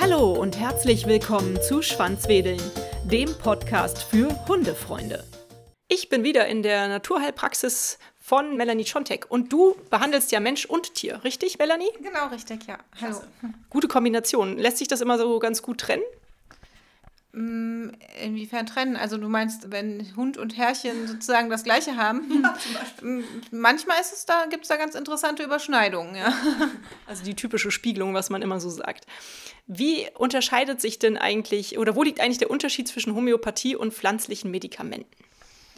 Hallo und herzlich willkommen zu Schwanzwedeln, dem Podcast für Hundefreunde. Ich bin wieder in der Naturheilpraxis von Melanie Schontek und du behandelst ja Mensch und Tier, richtig, Melanie? Genau, richtig, ja. Hallo. Gute Kombination. Lässt sich das immer so ganz gut trennen? Mm, Inwiefern trennen? Also du meinst, wenn Hund und Herrchen sozusagen das gleiche haben? Ja. Mm, Manchmal ist es da, gibt es da ganz interessante Überschneidungen, ja. Also die typische Spiegelung, was man immer so sagt. Wie unterscheidet sich denn eigentlich, oder wo liegt eigentlich der Unterschied zwischen Homöopathie und pflanzlichen Medikamenten?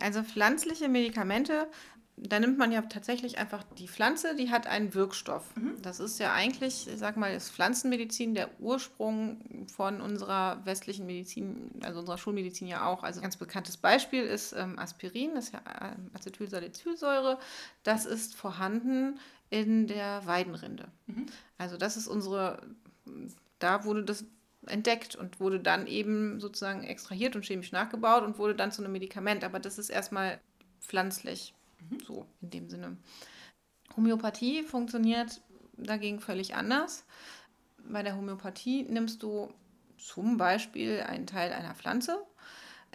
Also pflanzliche Medikamente da nimmt man ja tatsächlich einfach die Pflanze, die hat einen Wirkstoff. Mhm. Das ist ja eigentlich, ich sag mal, ist Pflanzenmedizin der Ursprung von unserer westlichen Medizin, also unserer Schulmedizin ja auch. Also ein ganz bekanntes Beispiel ist ähm, Aspirin, das ist ja äh, Acetylsalicylsäure. Das ist vorhanden in der Weidenrinde. Mhm. Also das ist unsere, da wurde das entdeckt und wurde dann eben sozusagen extrahiert und chemisch nachgebaut und wurde dann zu einem Medikament. Aber das ist erstmal pflanzlich. Mhm. So in dem Sinne. Homöopathie funktioniert dagegen völlig anders. Bei der Homöopathie nimmst du zum Beispiel einen Teil einer Pflanze,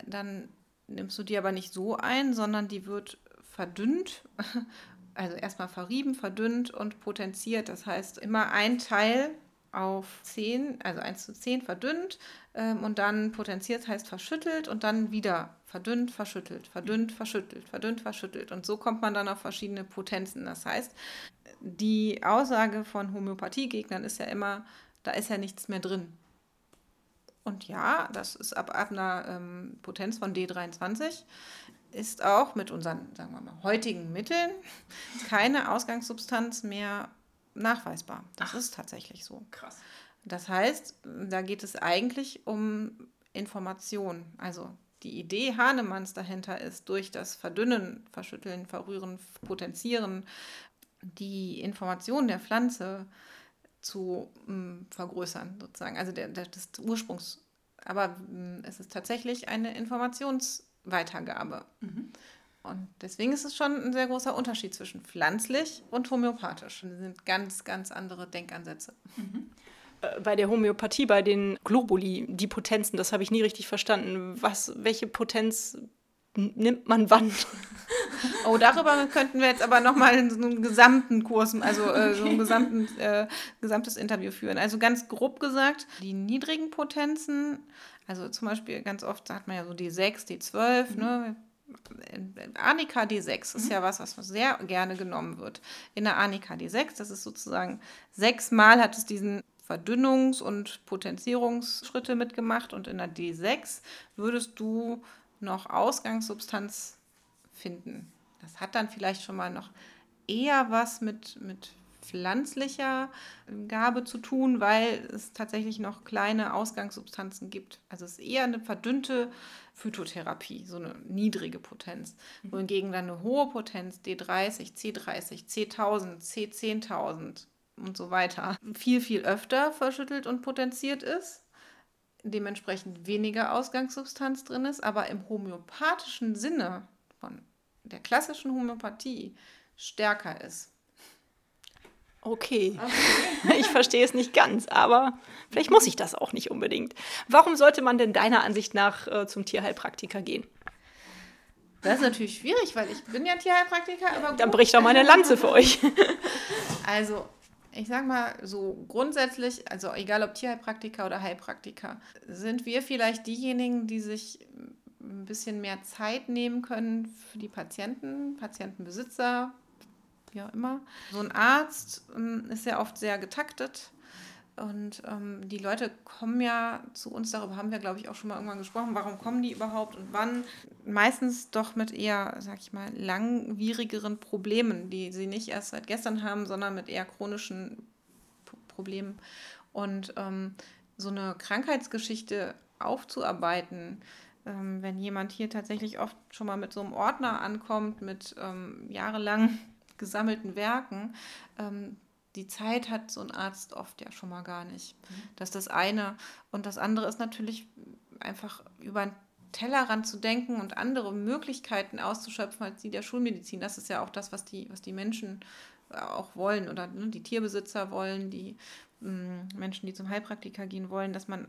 dann nimmst du die aber nicht so ein, sondern die wird verdünnt, also erstmal verrieben, verdünnt und potenziert. Das heißt, immer ein Teil auf 10, also 1 zu 10 verdünnt ähm, und dann potenziert heißt verschüttelt und dann wieder verdünnt, verschüttelt, verdünnt, verschüttelt, verdünnt, verschüttelt. Und so kommt man dann auf verschiedene Potenzen. Das heißt, die Aussage von Homöopathiegegnern ist ja immer, da ist ja nichts mehr drin. Und ja, das ist ab, ab einer ähm, Potenz von D23 ist auch mit unseren, sagen wir mal, heutigen Mitteln keine Ausgangssubstanz mehr nachweisbar. Das Ach, ist tatsächlich so. Krass. Das heißt, da geht es eigentlich um Information. Also die Idee Hahnemanns dahinter ist, durch das Verdünnen, Verschütteln, Verrühren, Potenzieren, die Information der Pflanze zu mh, mm, vergrößern, sozusagen. Also der, der, des Ursprungs. Aber mh, mm, es ist tatsächlich eine Informationsweitergabe. Mhm. Und deswegen ist es schon ein sehr großer Unterschied zwischen pflanzlich und homöopathisch. Das sind ganz, ganz andere Denkansätze. Mhm. Äh, bei der Homöopathie, bei den Globuli, die Potenzen, das habe ich nie richtig verstanden. Was, welche Potenz nimmt man wann? Oh, darüber könnten wir jetzt aber nochmal so einen gesamten Kurs, also äh, so ein gesamten, äh, gesamtes Interview führen. Also ganz grob gesagt, die niedrigen Potenzen, also zum Beispiel ganz oft sagt man ja so D6, D12, mhm. ne? Anika D6 ist mhm. ja was, was sehr gerne genommen wird. In der Anika D6, das ist sozusagen sechsmal hat es diesen Verdünnungs- und Potenzierungsschritte mitgemacht und in der D6 würdest du noch Ausgangssubstanz finden. Das hat dann vielleicht schon mal noch eher was mit, mit pflanzlicher Gabe zu tun, weil es tatsächlich noch kleine Ausgangssubstanzen gibt. Also es ist eher eine verdünnte Phytotherapie, so eine niedrige Potenz. Mhm. Wohingegen dann eine hohe Potenz, D30, C30, C1000, C10000 und so weiter, viel, viel öfter verschüttelt und potenziert ist. Dementsprechend weniger Ausgangssubstanz drin ist, aber im homöopathischen Sinne von der klassischen Homöopathie stärker ist. Okay. okay. Ich verstehe es nicht ganz, aber vielleicht muss ich das auch nicht unbedingt. Warum sollte man denn deiner Ansicht nach äh, zum Tierheilpraktiker gehen? Das ist natürlich schwierig, weil ich bin ja Tierheilpraktiker, aber gut. Dann bricht doch mal eine Lanze für euch. Also, ich sag mal so grundsätzlich, also egal ob Tierheilpraktiker oder Heilpraktiker, sind wir vielleicht diejenigen, die sich ein bisschen mehr Zeit nehmen können für die Patienten, Patientenbesitzer, wie auch immer. So ein Arzt ähm, ist ja oft sehr getaktet. Und ähm, die Leute kommen ja zu uns, darüber haben wir, glaube ich, auch schon mal irgendwann gesprochen, warum kommen die überhaupt und wann? Meistens doch mit eher, sag ich mal, langwierigeren Problemen, die sie nicht erst seit gestern haben, sondern mit eher chronischen P Problemen. Und ähm, so eine Krankheitsgeschichte aufzuarbeiten, ähm, wenn jemand hier tatsächlich oft schon mal mit so einem Ordner ankommt, mit ähm, jahrelang gesammelten Werken, ähm, die Zeit hat so ein Arzt oft ja schon mal gar nicht. Mhm. Das ist das eine. Und das andere ist natürlich einfach über einen Tellerrand zu denken und andere Möglichkeiten auszuschöpfen als die der Schulmedizin. Das ist ja auch das, was die, was die Menschen auch wollen oder ne, die Tierbesitzer wollen, die mh, mm, Menschen, die zum Heilpraktiker gehen wollen, dass man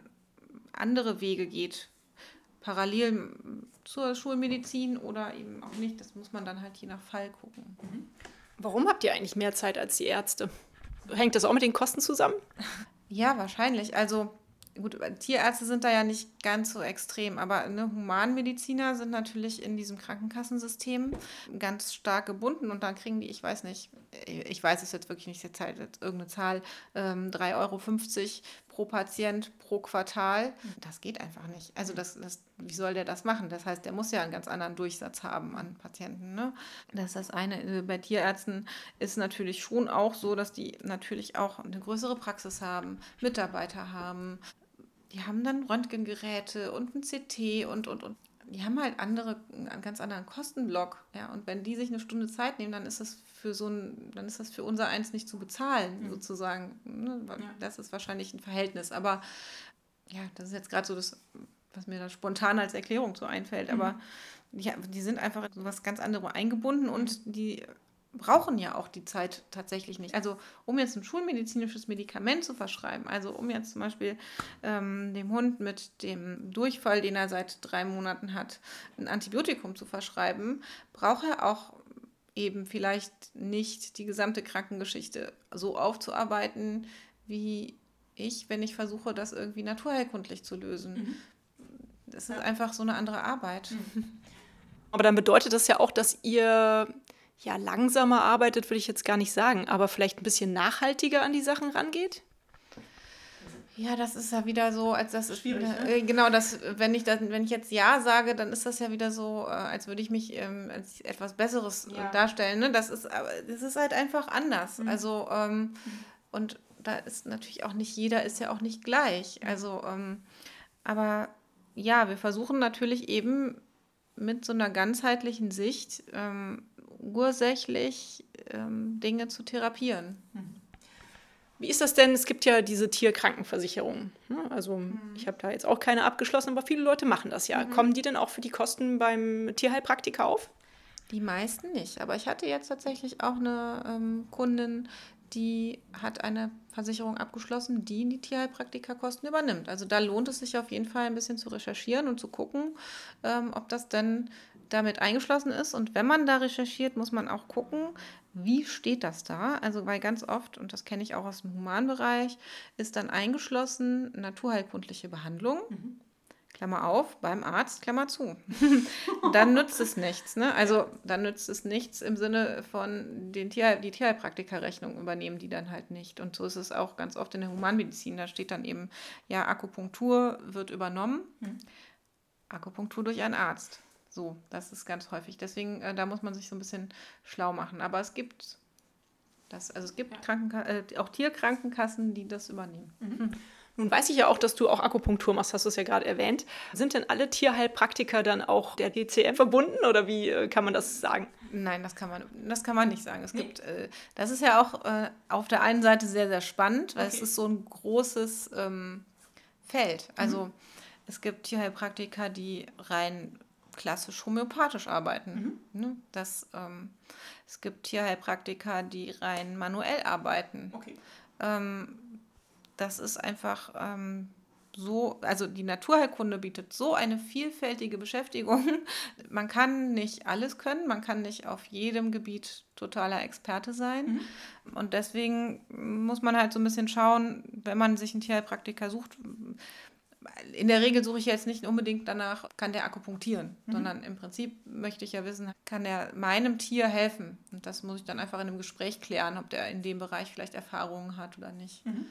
andere Wege geht, parallel zur Schulmedizin oder eben auch nicht. Das muss man dann halt je nach Fall gucken. Mhm. Warum habt ihr eigentlich mehr Zeit als die Ärzte? Hängt das auch mit den Kosten zusammen? Ja, wahrscheinlich. Also gut, Tierärzte sind da ja nicht ganz so extrem, aber ne, Humanmediziner sind natürlich in diesem Krankenkassensystem ganz stark gebunden und dann kriegen die, ich weiß nicht, ich weiß es jetzt wirklich nicht, jetzt halt jetzt irgendeine Zahl, ähm, 3,50 Euro pro Patient pro Quartal. Das geht einfach nicht. Also das, das, wie soll der das machen? Das heißt, der muss ja einen ganz anderen Durchsatz haben an Patienten. Ne? Das ist das eine. Bei Tierärzten ist natürlich schon auch so, dass die natürlich auch eine größere Praxis haben, Mitarbeiter haben, die haben dann Röntgengeräte und ein CT und, und, und. Die haben halt andere, einen ganz anderen Kostenblock. Ja, und wenn die sich eine Stunde Zeit nehmen, dann ist das für so ein, dann ist das für unser eins nicht zu bezahlen, mhm. sozusagen. Ne? Ja. Das ist wahrscheinlich ein Verhältnis. Aber ja, das ist jetzt gerade so das, was mir da spontan als Erklärung so einfällt. Mhm. Aber ja, die sind einfach in was ganz anderes eingebunden und mhm. die brauchen ja auch die Zeit tatsächlich nicht. Also um jetzt ein schulmedizinisches Medikament zu verschreiben, also um jetzt zum Beispiel ähm, dem Hund mit dem Durchfall, den er seit drei Monaten hat, ein Antibiotikum zu verschreiben, braucht er auch eben vielleicht nicht die gesamte Krankengeschichte so aufzuarbeiten, wie ich, wenn ich versuche, das irgendwie naturheilkundlich zu lösen. Mhm. Das ist ja. einfach so eine andere Arbeit. Mhm. Aber dann bedeutet das ja auch, dass ihr ja, langsamer arbeitet, würde ich jetzt gar nicht sagen, aber vielleicht ein bisschen nachhaltiger an die Sachen rangeht? Ja, das ist ja wieder so, als das ist schwierig. Ne? Äh, genau, das, wenn ich das, wenn ich jetzt Ja sage, dann ist das ja wieder so, äh, als würde ich mich ähm, als etwas Besseres äh, ja. darstellen. Ne? Das ist, aber das ist halt einfach anders. Mhm. Also ähm, mhm. und da ist natürlich auch nicht jeder ist ja auch nicht gleich. Mhm. Also, ähm, aber ja, wir versuchen natürlich eben mit so einer ganzheitlichen Sicht ähm, ursächlich ähm, Dinge zu therapieren. Hm. Wie ist das denn? Es gibt ja diese Tierkrankenversicherung. Ne? Also mhm. ich habe da jetzt auch keine abgeschlossen, aber viele Leute machen das ja. Mhm. Kommen die denn auch für die Kosten beim Tierheilpraktiker auf? Die meisten nicht. Aber ich hatte jetzt tatsächlich auch eine ähm, Kundin, die hat eine Versicherung abgeschlossen, die die Tierheilpraktikerkosten übernimmt. Also da lohnt es sich auf jeden Fall ein bisschen zu recherchieren und zu gucken, ähm, ob das denn damit eingeschlossen ist. Und wenn man da recherchiert, muss man auch gucken, wie steht das da? Also, weil ganz oft, und das kenne ich auch aus dem Humanbereich, ist dann eingeschlossen naturheilkundliche Behandlung. Mhm. Klammer auf, beim Arzt, Klammer zu. dann nützt es nichts. Ne? Also dann nützt es nichts im Sinne von den Tier, die Tierheilpraktikerrechnung übernehmen die dann halt nicht. Und so ist es auch ganz oft in der Humanmedizin. Da steht dann eben, ja, Akupunktur wird übernommen. Mhm. Akupunktur durch einen Arzt. So, das ist ganz häufig. Deswegen, äh, da muss man sich so ein bisschen schlau machen. Aber es gibt das, also es gibt ja. Krankenka äh, auch Tierkrankenkassen, die das übernehmen. Mhm. Nun weiß ich ja auch, dass du auch Akupunktur machst, hast du es ja gerade erwähnt. Sind denn alle Tierheilpraktiker dann auch der DCM verbunden oder wie äh, kann man das sagen? Nein, das kann man, das kann man nicht sagen. Es nee. gibt, äh, das ist ja auch äh, auf der einen Seite sehr, sehr spannend, weil okay. es ist so ein großes ähm, Feld. Also mhm. es gibt Tierheilpraktiker, die rein klassisch homöopathisch arbeiten. Mhm. Ne? Das, ähm, es gibt Tierheilpraktiker, die rein manuell arbeiten. Okay. Ähm, das ist einfach ähm, so, also die Naturheilkunde bietet so eine vielfältige Beschäftigung. Man kann nicht alles können, man kann nicht auf jedem Gebiet totaler Experte sein. Mhm. Und deswegen muss man halt so ein bisschen schauen, wenn man sich einen Tierheilpraktiker sucht, in der Regel suche ich jetzt nicht unbedingt danach, kann der akupunktieren, mhm. sondern im Prinzip möchte ich ja wissen, kann er meinem Tier helfen? Und das muss ich dann einfach in einem Gespräch klären, ob der in dem Bereich vielleicht Erfahrungen hat oder nicht. Mhm.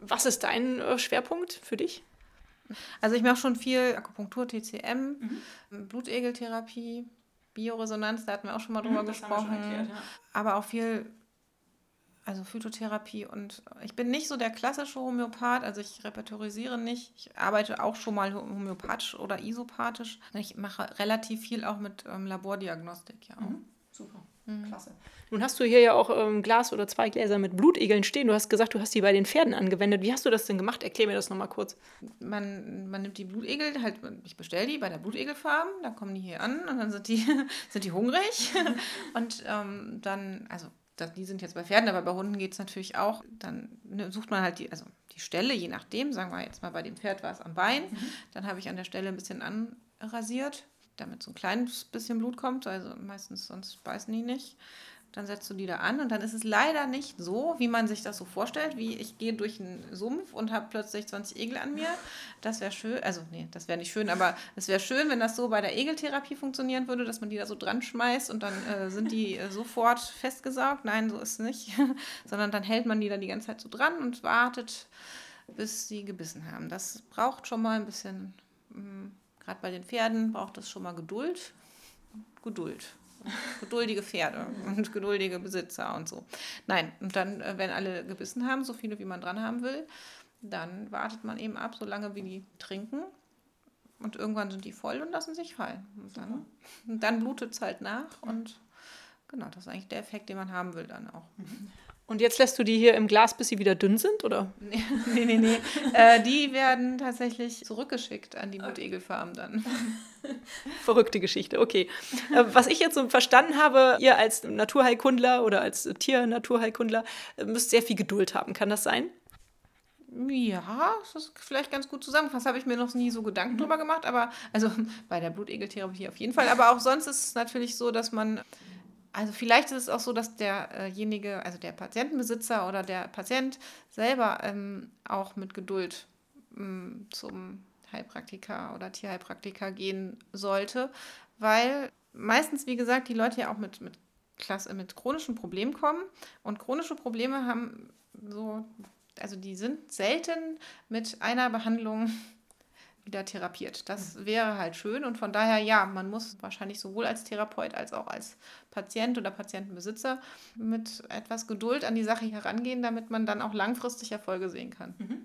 Was ist dein äh, Schwerpunkt für dich? Also ich mache schon viel Akupunktur, TCM, mhm. Blutegeltherapie, Bioresonanz, da hatten wir auch schon mal drüber mhm, gesprochen. Erklärt, ja. Aber auch viel also Phytotherapie und ich bin nicht so der klassische Homöopath, also ich repertorisiere nicht. Ich arbeite auch schon mal homöopathisch oder isopathisch. Ich mache relativ viel auch mit ähm, Labordiagnostik, ja. Mhm. Super. Mhm. Klasse. Nun hast du hier ja auch ein ähm, Glas oder zwei Gläser mit Blutegeln stehen. Du hast gesagt, du hast die bei den Pferden angewendet. Wie hast du das denn gemacht? Erklär mir das nochmal kurz. Man, man nimmt die Blutegel, halt, ich bestelle die bei der Blutegelfarm, dann kommen die hier an und dann sind die, sind die hungrig. und ähm, dann, also die sind jetzt bei Pferden, aber bei Hunden geht es natürlich auch. Dann ne, sucht man halt die, also die Stelle, je nachdem, sagen wir jetzt mal bei dem Pferd war es am Bein. Mhm. Dann habe ich an der Stelle ein bisschen anrasiert, damit so ein kleines bisschen Blut kommt. Also meistens sonst beißen die nicht. Dann setzt du die da an und dann ist es leider nicht so, wie man sich das so vorstellt, wie ich gehe durch einen Sumpf und habe plötzlich 20 Egel an mir. Das wäre schön, also nee, das wäre nicht schön, aber es wäre schön, wenn das so bei der Egeltherapie funktionieren würde, dass man die da so dran schmeißt und dann äh, sind die äh, sofort festgesaugt. Nein, so ist es nicht, sondern dann hält man die da die ganze Zeit so dran und wartet, bis sie gebissen haben. Das braucht schon mal ein bisschen, hm, gerade bei den Pferden braucht es schon mal Geduld. Geduld geduldige Pferde und geduldige Besitzer und so. Nein, und dann, äh, wenn alle gebissen haben, so viele wie man dran haben will, dann wartet man eben ab, so lange wie die trinken. Und irgendwann sind die voll und lassen sich fallen. Und dann, dann blutet es halt nach und genau, das ist eigentlich der Effekt, den man haben will dann auch. Und jetzt lässt du die hier im Glas, bis sie wieder dünn sind, oder? Nee, nee, nee. nee. äh, die werden tatsächlich zurückgeschickt an die Mutegelfarm dann. Verrückte Geschichte, okay. Äh, was ich jetzt so verstanden habe, ihr als Naturheilkundler oder als Tier-Naturheilkundler äh, müsst sehr viel Geduld haben. Kann das sein? Ja, das ist vielleicht ganz gut zusammengefasst. Habe ich mir noch nie so Gedanken mhm. drüber gemagemacht, aber also bei der Blutegeltherapie auf jeden Fall. Aber auch sonst ist es natürlich so, dass man also vielleicht ist es auch so, dass derjenige, also der Patientenbesitzer oder der Patient selber ähm, auch mit Geduld ähm, zum Heilpraktiker oder Tierheilpraktiker gehen sollte, weil meistens, wie gesagt, die Leute ja auch mit, mit, Klasse, mit chronischen Problemen kommen. Und chronische Probleme haben so, also die sind selten mit einer Behandlung wieder therapiert. Das wäre halt schön und von daher ja, man muss wahrscheinlich sowohl als Therapeut als auch als Patient oder Patientenbesitzer mit etwas Geduld an die Sache herangehen, damit man dann auch langfristig Erfolge sehen kann. Mhm.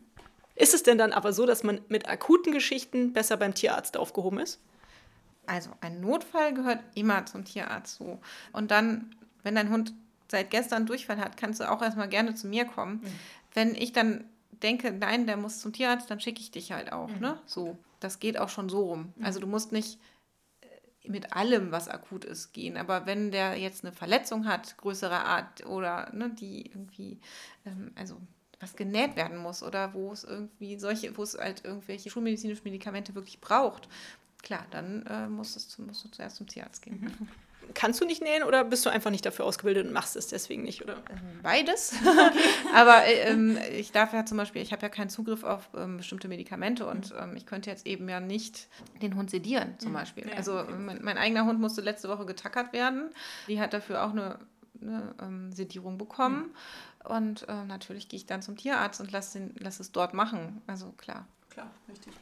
Ist es denn dann aber so, dass man mit akuten Geschichten besser beim Tierarzt aufgehoben ist? Also ein Notfall gehört immer zum Tierarzt so. Und dann, wenn dein Hund seit gestern Durchfall hat, kannst du auch erstmal gerne zu mir kommen. Mhm. Wenn ich dann denke, nein, der muss zum Tierarzt, dann schicke ich dich halt auch. Mhm. Ne? So, das geht auch schon so rum. Mhm. Also du musst nicht äh, mit allem, was akut ist, gehen. Aber wenn der jetzt eine Verletzung hat, größerer Art oder ne, die irgendwie, ähm, also was genäht werden muss oder wo es irgendwie solche, wo es halt irgendwelche schulmedizinischen Medikamente wirklich braucht, klar, dann äh, musst, es, musst du zuerst zum Tierarzt gehen. Mhm kannst du nicht nähen oder bist du einfach nicht dafür ausgebildet und machst es deswegen nicht, oder? Ähm, beides. Aber äh, ähm, ich darf ja zum Beispiel, ich habe ja keinen Zugriff auf ähm, bestimmte Medikamente und mhm. ähm, ich könnte jetzt eben ja nicht den Hund sedieren, zum. Beispiel. Ja, also okay. mein, mein, eigener Hund musste letzte Woche getackert werden. Die hat dafür auch eine, eine ähm, Sedierung bekommen. Mhm. Und äh, natürlich gehe ich dann zum Tierarzt und lasse lass es dort machen. Also klar klar, richtig.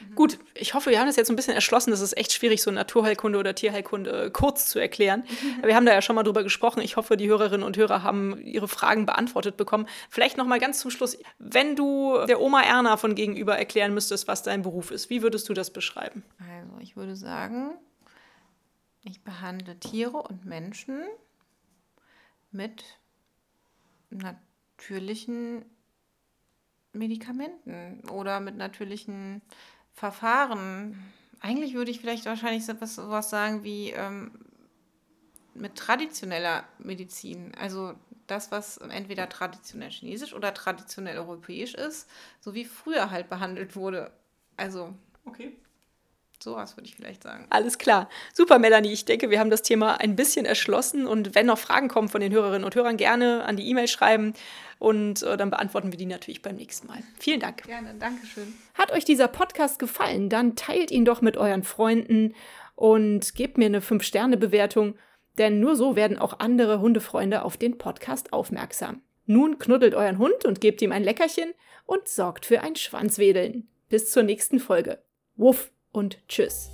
Mhm. Gut, ich hoffe, wir haben das jetzt ein bisschen erschlossen. Das ist echt schwierig, so Naturheilkunde oder Tierheilkunde äh, kurz zu erklären. Mhm. Wir haben da ja schon mal drüber gesprochen. Ich hoffe, die Hörerinnen und Hörer haben ihre Fragen beantwortet bekommen. Vielleicht noch mal ganz zum Schluss, wenn du der Oma Erna von gegenüber erklären müsstest, was dein Beruf ist, wie würdest du das beschreiben? Also, ich würde sagen, ich behandle Tiere und Menschen mit natürlichen Medikamenten oder mit natürlichen Verfahren. Eigentlich würde ich vielleicht wahrscheinlich sowas, sowas sagen wie ähm, mit traditioneller Medizin. Also das, was entweder traditionell chinesisch oder traditionell europäisch ist, so wie früher halt behandelt wurde. Also. Okay. Sowas würde ich vielleicht sagen. Alles klar. Super, Melanie. Ich denke, wir haben das Thema ein bisschen erschlossen. Und wenn noch Fragen kommen von den Hörerinnen und Hörern, gerne an die E-Mail schreiben. Und äh, dann beantworten wir die natürlich beim nächsten Mal. Vielen Dank. Gerne, Dankeschön. Hat euch dieser Podcast gefallen? Dann teilt ihn doch mit euren Freunden und gebt mir eine 5-Sterne-Bewertung. Denn nur so werden auch andere Hundefreunde auf den Podcast aufmerksam. Nun knuddelt euren Hund und gebt ihm ein Leckerchen und sorgt für ein Schwanzwedeln. Bis zur nächsten Folge. Wuff! Und tschüss.